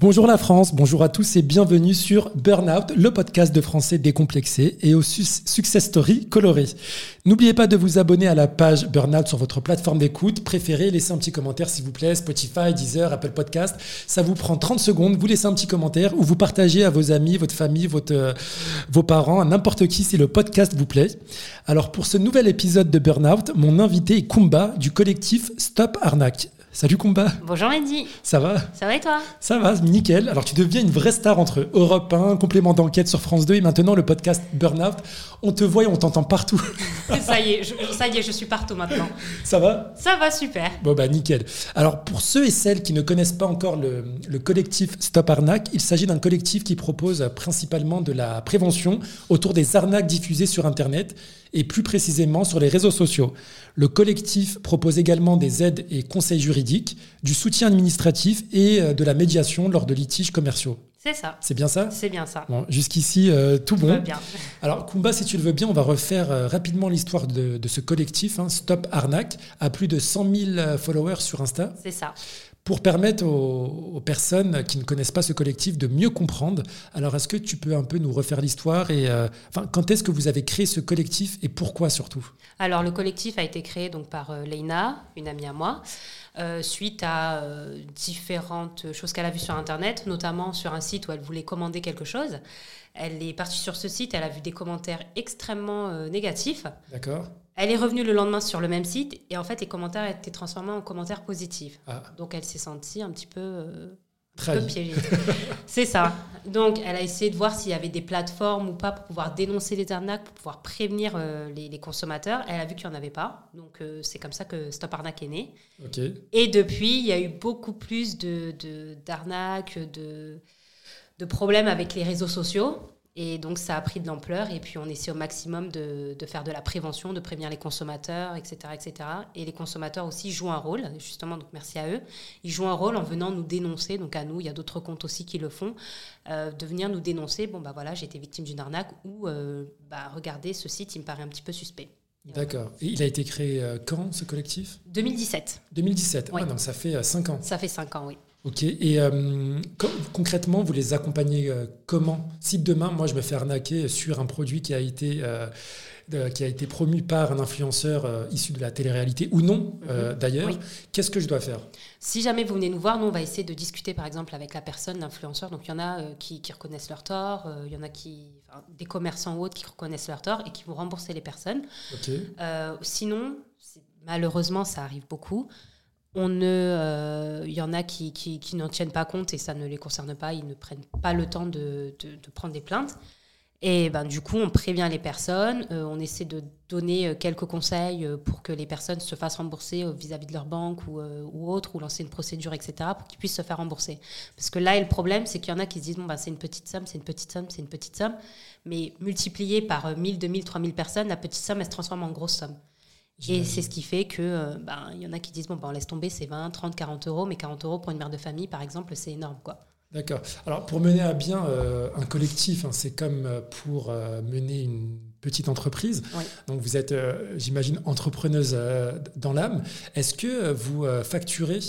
Bonjour la France, bonjour à tous et bienvenue sur Burnout, le podcast de français décomplexé et aux success stories colorées. N'oubliez pas de vous abonner à la page Burnout sur votre plateforme d'écoute préférée. Laissez un petit commentaire s'il vous plaît, Spotify, Deezer, Apple Podcast. Ça vous prend 30 secondes, vous laissez un petit commentaire ou vous partagez à vos amis, votre famille, euh, vos parents, à n'importe qui si le podcast vous plaît. Alors pour ce nouvel épisode de Burnout, mon invité est Kumba du collectif Stop Arnaque. Salut Kumba. Bonjour Mehdi. Ça va Ça va et toi? Ça va, nickel. Alors tu deviens une vraie star entre Europe 1, complément d'enquête sur France 2 et maintenant le podcast Burnout. On te voit et on t'entend partout. ça y est, je, ça y est, je suis partout maintenant. Ça va? Ça va super. Bon bah nickel. Alors pour ceux et celles qui ne connaissent pas encore le, le collectif Stop Arnaque, il s'agit d'un collectif qui propose principalement de la prévention autour des arnaques diffusées sur Internet et plus précisément sur les réseaux sociaux. Le collectif propose également des aides et conseils juridiques, du soutien administratif et euh, de la médiation lors de litiges commerciaux. C'est ça. C'est bien ça? C'est bien ça. Bon, jusqu'ici, euh, tout bon. bien. Alors, Kumba, si tu le veux bien, on va refaire euh, rapidement l'histoire de, ce collectif, hein, Stop Arnaque, à plus de 100 000 followers sur Insta. C'est ça pour permettre aux, personnes qui ne connaissent pas ce collectif de mieux comprendre. Alors, est-ce que tu peux un peu nous refaire l'histoire et euh, enfin, quand est-ce que vous avez créé ce collectif et pourquoi surtout? Alors, le collectif a été créé donc par Leina, une amie à moi, euh, suite à différentes choses qu'elle a vues sur Internet, notamment sur un site où elle voulait commander quelque chose. Elle est partie sur ce site, elle a vu des commentaires extrêmement négatifs. D'accord. Elle est revenue le lendemain sur le même site et en fait les commentaires étaient transformés en commentaires positifs. Ah. Donc elle s'est sentie un petit peu, C'est ça. Donc elle a essayé de voir s'il y avait des plateformes ou pas pour pouvoir dénoncer les arnaques, pour pouvoir prévenir euh, les, consommateurs. Elle a vu qu'il n'y en avait pas. Donc euh, c'est comme ça que Stop Arnaque est né. Et depuis, il y a eu beaucoup plus d'arnaques, de, de, de problèmes avec les réseaux sociaux. Et donc ça a pris de l'ampleur et puis on essaie au maximum de, faire de la prévention, de prévenir les consommateurs, etc., etc. Et les consommateurs aussi jouent un rôle, justement, donc merci à eux. Ils jouent un rôle en venant nous dénoncer, donc à nous, il y a d'autres comptes aussi qui le font, euh, de venir nous dénoncer, bon bah voilà, j'ai été victime d'une arnaque ou euh, bah regardez ce site, il me paraît un petit peu suspect. D'accord. Et il a été créé euh, quand ce collectif? 2017. 2017, oui. ah, donc ça fait 5 ans. Ça fait 5 ans, oui. Ok, et euh, concrètement, vous les accompagnez euh, comment? Si demain, moi, je me fais arnaquer sur un produit qui a été, euh, qui a été promu par un influenceur issu de la télé-réalité ou non, mhm. d'ailleurs, qu'est-ce que je dois faire? Si jamais vous venez nous voir, nous, on va essayer de discuter, par exemple, avec la personne, l'influenceur. Donc, il y en a qui, reconnaissent leur tort, il y en a qui, des commerçants ou autres qui reconnaissent leur tort et qui vont rembourser les personnes. sinon, malheureusement, ça arrive beaucoup. On ne, euh, il y en a qui, qui, n'en tiennent pas compte et ça ne les concerne pas, ils ne prennent pas le temps de, de, prendre des plaintes. Et ben, du coup, on prévient les personnes, euh, on essaie de donner euh, quelques conseils pour que les personnes se fassent rembourser vis-à-vis de leur banque ou, ou, autre, ou lancer une procédure, etc., pour qu'ils puissent se faire rembourser. Parce que là, le problème, c'est qu'il y en a qui se disent, bon, ben, c'est une petite somme, c'est une petite somme, c'est une petite somme, mais multiplié par 1000, 2000, 3000 personnes, la petite somme, elle se transforme en grosse somme. Et c'est ce qui fait que, euh, ben, il y en a qui disent, bon, ben, on laisse tomber, c'est 20, 30, 40 euros, mais 40 euros pour une mère de famille, par exemple, c'est énorme, quoi. D'accord. Alors, pour mener à bien euh, un collectif, hein, c'est comme euh, pour mener une petite entreprise. Donc, vous êtes, j'imagine, entrepreneuse dans l'âme. Est-ce que vous facturez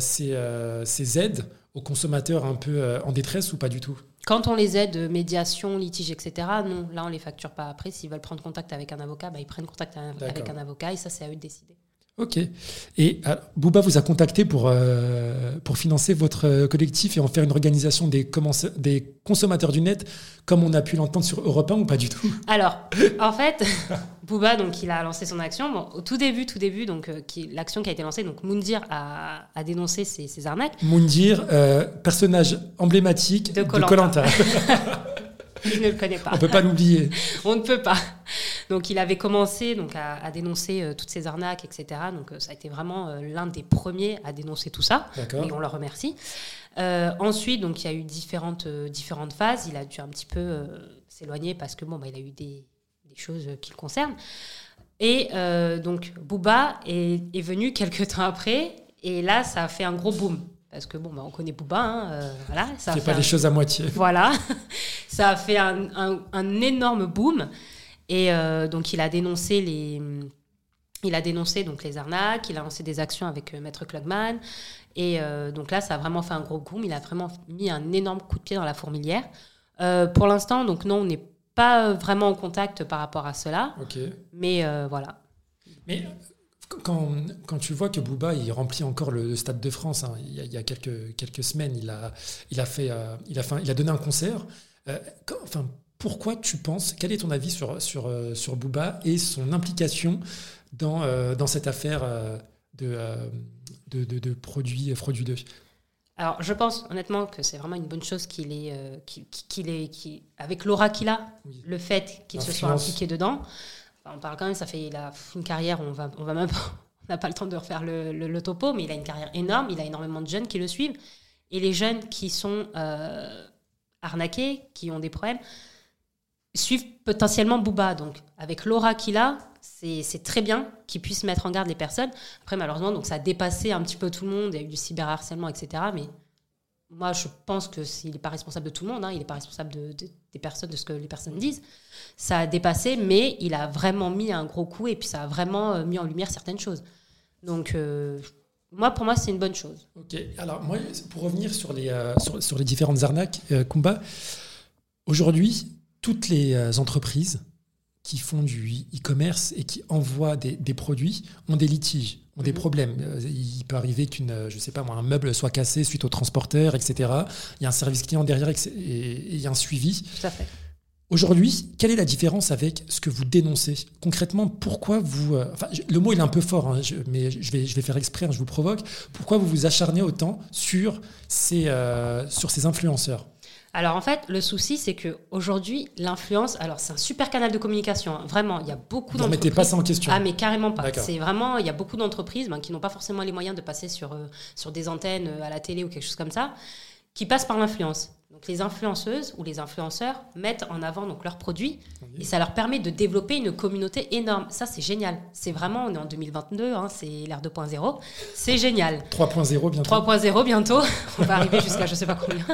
ces, ces aides aux consommateurs un peu en détresse ou pas du tout? Quand on les aide, médiation, litige, etc., non, là on les facture pas. Après, s'ils veulent prendre contact avec un avocat, bah, ils prennent contact avec un avocat et ça c'est à eux de décider. Ok. Et euh, Bouba vous a contacté pour, euh, pour financer votre euh, collectif et en faire une organisation des, des consommateurs du net, comme on a pu l'entendre sur Europe 1 ou pas du tout? Alors, en fait, Bouba, donc, il a lancé son action. Bon, au tout début, tout début, donc, l'action qui a été lancée, donc Moundir a, a dénoncé ces, ces arnaques. Moundir, personnage emblématique de Colanta. Je ne le connais pas. On ne peut pas l'oublier. On ne peut pas. Donc il avait commencé donc, à, dénoncer euh, toutes ces arnaques, etc. Donc euh, ça a été vraiment euh, l'un des premiers à dénoncer tout ça. Et on le remercie. ensuite, donc il y a eu différentes, différentes phases. Il a dû un petit peu s'éloigner parce que bon, bah, il a eu des, des choses qui le concernent. Et donc Booba est, est, venu quelques temps après. Et là, ça a fait un gros boom. Parce que bon, bah, on connaît Booba, hein, voilà. Ça pas les choses à moitié. Voilà, ça a fait un, un, un énorme boom. Et euh, donc, il a dénoncé les. Il a dénoncé donc les arnaques, il a lancé des actions avec euh, Maître Klugman Et donc là, ça a vraiment fait un gros boom. Il a vraiment mis un énorme coup de pied dans la fourmilière. pour l'instant, donc non, on n'est pas vraiment en contact par rapport à cela. Mais voilà. Mais quand, quand, tu vois que Bouba il remplit encore le, Stade de France, hein, il, y a, quelques, quelques semaines, il a, il, a fait, euh, il, a fait, il a donné un concert. Euh, enfin, pourquoi tu penses, quel est ton avis sur, sur, euh, sur Booba et son implication dans, dans cette affaire de, de, de, produits frauduleux alors, je pense honnêtement que c'est vraiment une bonne chose qu'il est, qu'il, est, avec l'aura qu'il a, le fait qu'il se soit impliqué dedans on parle quand même, ça fait une carrière, on va, on va même on n'a pas le temps de refaire le, topo, mais il a une carrière énorme, il a énormément de jeunes qui le suivent. Et les jeunes qui sont euh, arnaqués, qui ont des problèmes, suivent potentiellement Booba. Donc, avec l'aura qu'il a, c'est très bien qu'il puisse mettre en garde les personnes. Après, malheureusement, donc ça a dépassé un petit peu tout le monde, il y a eu du cyberharcèlement, etc. Mais moi, je pense que s'il n'est pas responsable de tout le monde, hein, il n'est pas responsable de, des personnes, de ce que les personnes disent. Ça a dépassé, mais il a vraiment mis un gros coup et puis ça a vraiment euh, mis en lumière certaines choses. Donc, euh, moi, pour moi, c'est une bonne chose. Ok. Alors, moi, pour revenir sur les, euh, sur, les différentes arnaques, Kumba, aujourd'hui, toutes les entreprises qui font du e-commerce et qui envoient des, des, produits ont des litiges, ont des mhm. problèmes. Euh, il peut arriver qu'une, euh, je sais pas moi, un meuble soit cassé suite au transporteur, etc. Il y a un service client derrière et il y a un suivi. Tout à fait. Aujourd'hui, quelle est la différence avec ce que vous dénoncez Concrètement, pourquoi vous... Euh, enfin, le mot il est un peu fort, hein, mais je vais, je vais faire exprès, hein, je vous provoque. Pourquoi vous vous acharnez autant sur ces, sur ces influenceurs alors en fait, le souci, c'est que aujourd'hui, l'influence, alors c'est un super canal de communication. Hein. Vraiment, il y a beaucoup d'entreprises. mettez pas ça en question. Ah mais carrément pas. C'est vraiment, il y a beaucoup d'entreprises ben, qui n'ont pas forcément les moyens de passer sur euh, sur des antennes euh, à la télé ou quelque chose comme ça, qui passent par l'influence. Donc les influenceuses ou les influenceurs mettent en avant donc leurs produits et ça leur permet de développer une communauté énorme. Ça c'est génial. C'est vraiment on est en 2022, hein, c'est l'ère 2.0. C'est génial. 3.0 bientôt. 3.0 bientôt. on va arriver jusqu'à je sais pas combien.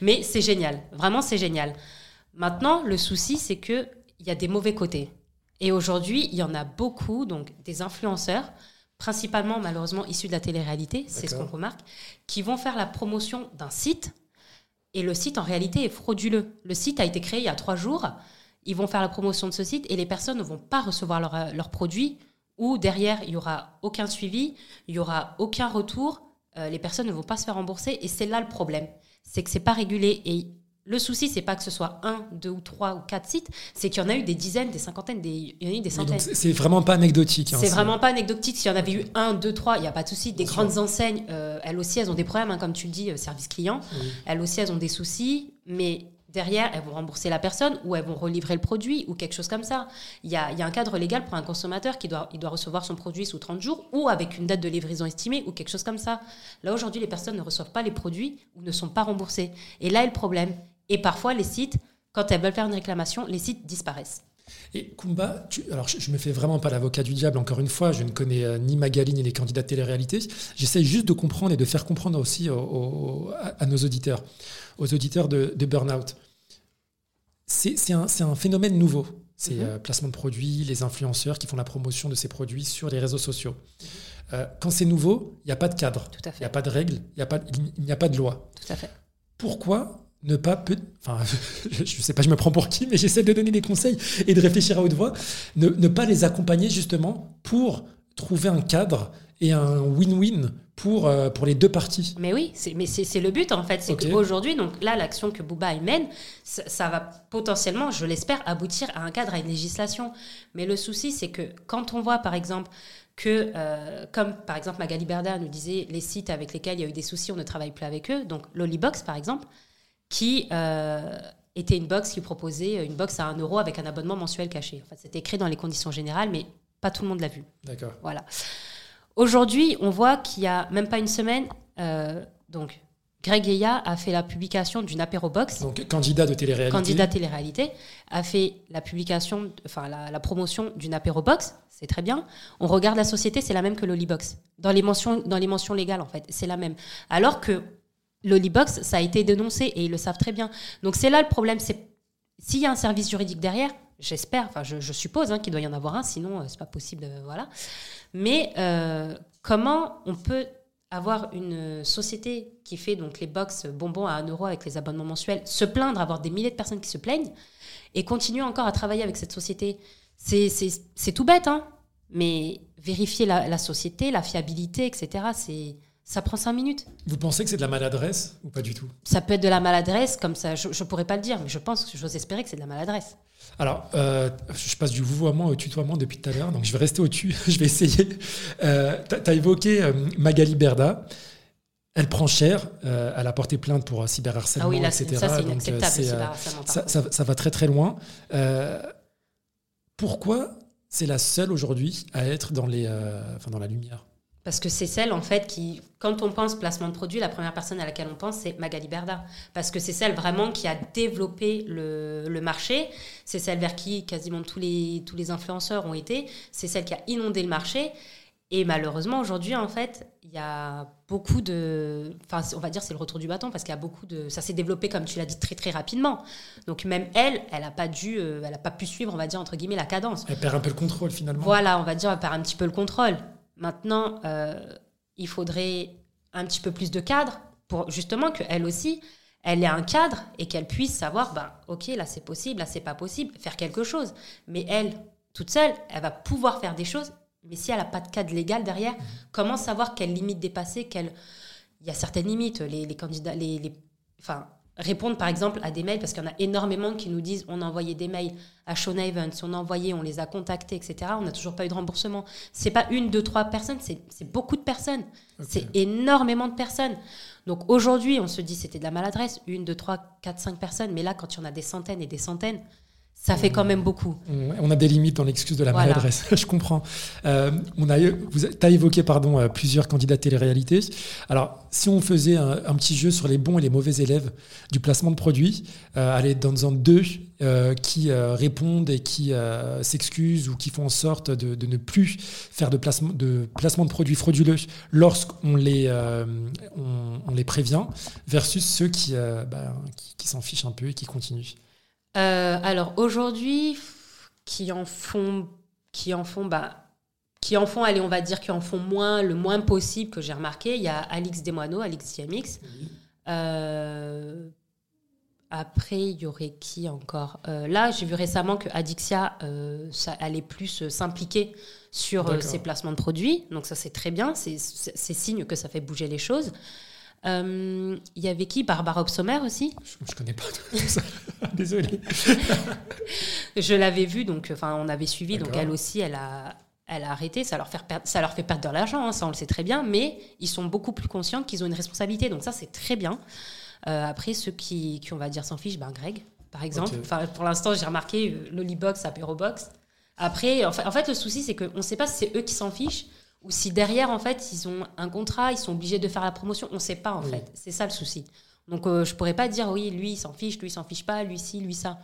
Mais c'est génial. Vraiment c'est génial. Maintenant le souci c'est que il y a des mauvais côtés. Et aujourd'hui il y en a beaucoup donc des influenceurs principalement malheureusement issus de la télé-réalité, c'est ce qu'on remarque, qui vont faire la promotion d'un site et le site, en réalité, est frauduleux. Le site a été créé il y a trois jours. Ils vont faire la promotion de ce site et les personnes ne vont pas recevoir leurs leur produits ou derrière, il n'y aura aucun suivi, il n'y aura aucun retour. Euh, les personnes ne vont pas se faire rembourser et c'est là le problème. C'est que c'est pas régulé et le souci, c'est pas que ce soit un, deux ou trois ou quatre sites, c'est qu'il y en a eu des dizaines, des cinquantaines, des, il y en a eu des centaines. c'est vraiment pas anecdotique. Hein, c'est vraiment pas anecdotique. S'il y en avait eu un, deux, trois, il n'y a pas de souci. Des grandes enseignes, euh, elles aussi, elles ont des problèmes, hein, comme tu le dis, euh, service client. Elles aussi, elles ont des soucis, mais derrière, elles vont rembourser la personne ou elles vont relivrer le produit ou quelque chose comme ça. Il y a, il y a un cadre légal pour un consommateur qui doit, il doit recevoir son produit sous 30 jours ou avec une date de livraison estimée ou quelque chose comme ça. Là, aujourd'hui, les personnes ne reçoivent pas les produits ou ne sont pas remboursées. Et là est le problème. Et parfois, les sites, quand elles veulent faire une réclamation, les sites disparaissent. Et Kumba, alors je, ne me fais vraiment pas l'avocat du diable, encore une fois, je ne connais euh, ni Magali ni les candidats de télé-réalité. J'essaie juste de comprendre et de faire comprendre aussi à, nos auditeurs, aux auditeurs de, Burnout. C'est un, un, phénomène nouveau. C'est mm-hmm. euh, placement de produits, les influenceurs qui font la promotion de ces produits sur les réseaux sociaux. Euh, quand c'est nouveau, il n'y a pas de cadre, il n'y a pas de règles, il n'y a, a pas de loi. Tout à fait. Pourquoi ne pas peut enfin je ne sais pas je me prends pour qui mais j'essaie de donner des conseils et de réfléchir à haute voix ne, ne pas les accompagner justement pour trouver un cadre et un win-win pour, euh, pour les deux parties. Mais oui, mais c'est le but en fait. C'est qu'aujourd'hui, donc là, l'action que Bouba mène, ça, va potentiellement, je l'espère, aboutir à un cadre, à une législation. Mais le souci, c'est que quand on voit par exemple que, euh, comme par exemple Magali Berda nous disait, les sites avec lesquels il y a eu des soucis, on ne travaille plus avec eux, donc Lollybox par exemple, qui euh, était une box qui proposait une box à 1 euro avec un abonnement mensuel caché. En fait, c'était écrit dans les conditions générales, mais pas tout le monde l'a vu. D'accord. Voilà. Aujourd'hui, on voit qu'il y a même pas une semaine, euh, donc Greg Eya a fait la publication d'une apéro box. Donc candidat de télé-réalité. Candidat télé-réalité a fait la publication, enfin la, promotion d'une apéro box. C'est très bien. On regarde la société, c'est la même que l'Olibox. Dans les mentions, dans les mentions légales en fait, c'est la même. Alors que l'Olibox, ça a été dénoncé et ils le savent très bien. Donc c'est là le problème. C'est s'il y a un service juridique derrière, j'espère, enfin je, suppose hein, qu'il doit y en avoir un, sinon euh, c'est pas possible, euh, voilà. Mais euh, comment on peut avoir une société qui fait donc les box bonbons à 1 euro avec les abonnements mensuels, se plaindre, avoir des milliers de personnes qui se plaignent, et continuer encore à travailler avec cette société? C'est tout bête, hein mais vérifier la, la, société, la fiabilité, etc., c'est ça prend cinq minutes. Vous pensez que c'est de la maladresse ou pas du tout? Ça peut être de la maladresse, comme ça, je ne pourrais pas le dire, mais je pense, j'ose espérer que c'est de la maladresse. Alors, euh, je passe du vouvoiement au tutoiement depuis tout à l'heure, donc je vais rester au-dessus, je vais essayer. Euh, tu as évoqué euh, Magali Berda. Elle prend cher, elle a porté plainte pour cyberharcèlement, ah oui, là, etc. Ça, c'est inacceptable, ça, ça, ça, va très très loin. pourquoi c'est la seule aujourd'hui à être dans, les, enfin, dans la lumière? Parce que c'est celle, en fait, qui, quand on pense placement de produit, la première personne à laquelle on pense, c'est Magali Berda. Parce que c'est celle vraiment qui a développé le, le marché. C'est celle vers qui quasiment tous les, tous les influenceurs ont été. C'est celle qui a inondé le marché. Et malheureusement, aujourd'hui, en fait, il y a beaucoup de. Enfin, on va dire c'est le retour du bâton parce qu'il y a beaucoup de. Ça s'est développé, comme tu l'as dit, très très rapidement. Donc même elle, elle n'a pas dû, euh, elle a pas pu suivre, on va dire entre guillemets, la cadence. Elle perd un peu le contrôle finalement. Voilà, on va dire, elle perd un petit peu le contrôle. Maintenant, euh, il faudrait un petit peu plus de cadre pour justement qu'elle aussi, elle ait un cadre et qu'elle puisse savoir, ben, ok, là c'est possible, là c'est pas possible, faire quelque chose. Mais elle, toute seule, elle va pouvoir faire des choses, mais si elle n'a pas de cadre légal derrière, comment savoir quelles limites dépasser. Il y a certaines limites, les, candidats, les, enfin, répondre par exemple à des mails, parce qu'il y en a énormément qui nous disent on a envoyé des mails à Sean Evans, on a envoyé, on les a contactés, etc. On n'a toujours pas eu de remboursement. C'est pas une, deux, trois personnes, c'est beaucoup de personnes. C'est énormément de personnes. Donc aujourd'hui, on se dit c'était de la maladresse, une, deux, trois, quatre, cinq personnes, mais là, quand il y en a des centaines et des centaines, ça fait quand même beaucoup. On a des limites dans l'excuse de la maladresse, je comprends. Euh, on a, vous as évoqué pardon, euh, plusieurs candidats télé-réalité. Alors, si on faisait un, petit jeu sur les bons et les mauvais élèves du placement de produits, euh, aller dans un deux euh, qui répondent et qui s'excusent ou qui font en sorte de, ne plus faire de placement de, placement de produits frauduleux lorsqu'on les, on, les prévient, versus ceux qui, bah, qui, qui s'en fichent un peu et qui continuent. Euh, alors aujourd'hui, qui en font, qui en font, bah, qui en font, allez, on va dire, qui en font moins, le moins possible que j'ai remarqué. Il y a Alix Desmoineaux, Alix Diamix. Euh, après, il y aurait qui encore? Euh, Là, j'ai vu récemment que Adixia ça allait plus s'impliquer sur ses placements de produits. Donc ça, c'est très bien. C'est signe que ça fait bouger les choses. Il y avait qui? Barbara Obsommer aussi? Je ne connais pas tout ça. Désolée. je l'avais vue, donc enfin, on avait suivi, donc elle aussi, elle a, elle a arrêté. Ça leur fait perdre, ça leur fait perdre de l'argent, hein, ça on le sait très bien, mais ils sont beaucoup plus conscients qu'ils ont une responsabilité, donc ça c'est très bien. Euh, après, ceux qui, qui, on va dire, s'en fichent, ben Greg, par exemple. Enfin, pour l'instant, j'ai remarqué euh, Lollybox, Apérobox. Après, en fait, en fait, le souci, c'est qu'on ne sait pas si c'est eux qui s'en fichent ou si derrière, en fait, ils ont un contrat, ils sont obligés de faire la promotion. On ne sait pas, en fait. C'est ça le souci. Donc, euh, je pourrais pas dire, oui, lui, il s'en fiche, lui, il s'en fiche pas, lui, ci, lui, ça.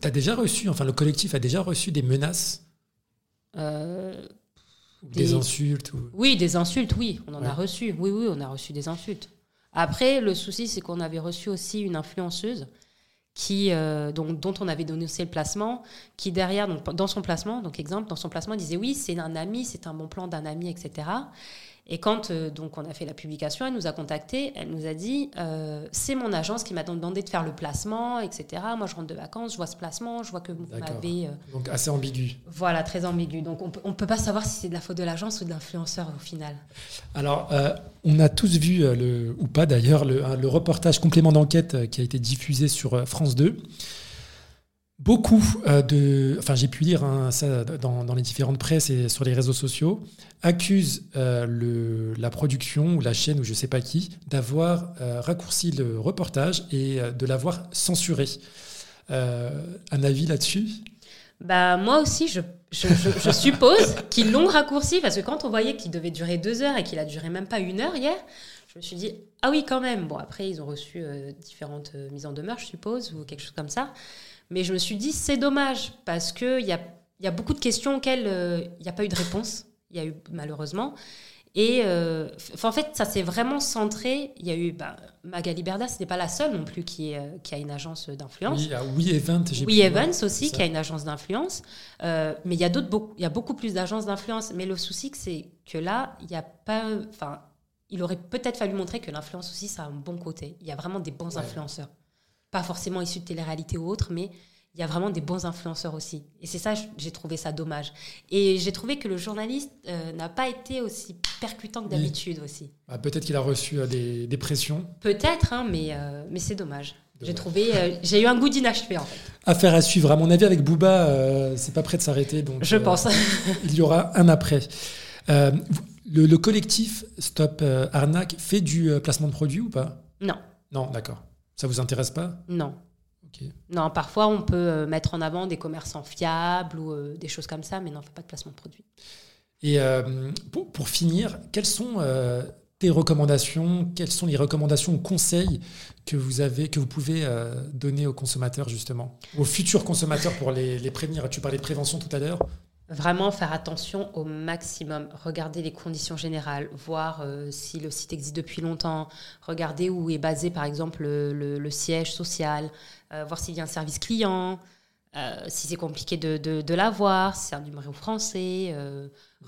Tu as déjà reçu, enfin, le collectif a déjà reçu des menaces? Euh, des... insultes Oui, des insultes, oui, on en a reçu. Oui, oui, on a reçu des insultes. Après, le souci, c'est qu'on avait reçu aussi une influenceuse euh, dont, on avait donné aussi le placement, qui derrière, dans son placement, donc exemple, dans son placement, disait oui, c'est un ami, c'est un bon plan d'un ami, etc. Et quand euh, donc on a fait la publication, elle nous a contacté, elle nous a dit euh, c'est mon agence qui m'a demandé de faire le placement, etc. Moi je rentre de vacances, je vois ce placement, je vois que vous m'avez. Euh, donc assez ambigu. Voilà, très ambigu. Donc on ne peut pas savoir si c'est de la faute de l'agence ou de l'influenceur au final. Alors on a tous vu, le, ou pas d'ailleurs, le, le, reportage complément d'enquête qui a été diffusé sur France 2. Beaucoup euh, de, enfin j'ai pu lire hein, ça dans, les différentes presses et sur les réseaux sociaux, accusent euh, le, la production ou la chaîne ou je sais pas qui d'avoir euh, raccourci le reportage et de l'avoir censuré. un avis là-dessus? Bah, moi aussi, je, je, je, suppose qu'ils l'ont raccourci parce que quand on voyait qu'il devait durer deux heures et qu'il a duré même pas une heure hier, je me suis dit, ah oui, quand même. Bon, après, ils ont reçu différentes mises en demeure, je suppose, ou quelque chose comme ça. Mais je me suis dit, c'est dommage, parce qu'il y a, y a beaucoup de questions auxquelles euh, il n'y a pas eu de réponse. Il y a eu, malheureusement. Et euh, en fait, ça s'est vraiment centré. Il y a eu bah, Magali Berda, ce n'est pas la seule non plus qui, est, qui a une agence d'influence. Oui, il y a We Event, Oui Evans aussi, qui a une agence d'influence. Euh, mais il y, a d'autres, il y a beaucoup plus d'agences d'influence. Mais le souci, c'est que là, il n'y a pas. Enfin, il aurait peut-être fallu montrer que l'influence aussi, ça a un bon côté. Il y a vraiment des bons influenceurs. Pas forcément issus de télé-réalité ou autre, mais il y a vraiment des bons influenceurs aussi. Et c'est ça, j'ai trouvé ça dommage. Et j'ai trouvé que le journaliste euh, n'a pas été aussi percutant que d'habitude aussi. Ah, peut-être qu'il a reçu euh, des, pressions. Peut-être, hein, mais, euh, mais c'est dommage. J'ai trouvé, j'ai eu un goût d'inachevé en fait. Affaire à suivre. À mon avis, avec Booba, c'est pas prêt de s'arrêter. Donc, je pense. il y aura un après. Le, collectif Stop Arnaque fait du placement de produits ou pas? Non. Non, d'accord. Ça vous intéresse pas? Non. Non, parfois on peut euh, mettre en avant des commerçants fiables ou euh, des choses comme ça, mais non, on fait pas de placement de produit. Et euh, pour, finir, quelles sont tes recommandations? Quelles sont les recommandations ou conseils que vous avez, que vous pouvez donner aux consommateurs justement, aux futurs consommateurs pour les, les prévenir? Tu parlais de prévention tout à l'heure. Vraiment faire attention au maximum. Regarder les conditions générales, voir euh, si le site existe depuis longtemps, regarder où est basé par exemple le, siège social, euh, voir s'il y a un service client, euh, si c'est compliqué de, de, l'avoir, si c'est un numéro français,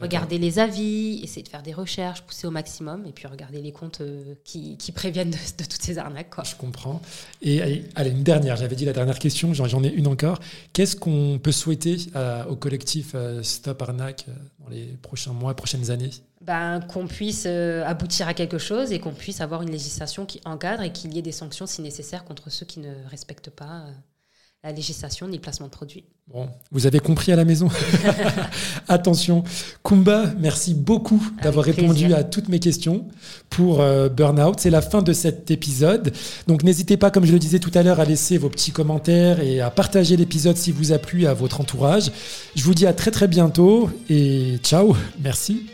regarder les avis, essayer de faire des recherches, pousser au maximum, et puis regarder les comptes euh, qui, préviennent de, toutes ces arnaques. Quoi. Je comprends. Et allez, une dernière, j'avais dit la dernière question, j'en ai une encore. Qu'est-ce qu'on peut souhaiter euh, au collectif euh, Stop Arnaque dans les prochains mois, prochaines années? Ben, qu'on puisse aboutir à quelque chose et qu'on puisse avoir une législation qui encadre et qu'il y ait des sanctions si nécessaire contre ceux qui ne respectent pas la législation ni le placement de produits. Bon, vous avez compris à la maison. Attention. Kumba, merci beaucoup d'avoir répondu à toutes mes questions pour euh, Burnout. C'est la fin de cet épisode. Donc n'hésitez pas, comme je le disais tout à l'heure, à laisser vos petits commentaires et à partager l'épisode si vous a plu à votre entourage. Je vous dis à très très bientôt et ciao. Merci.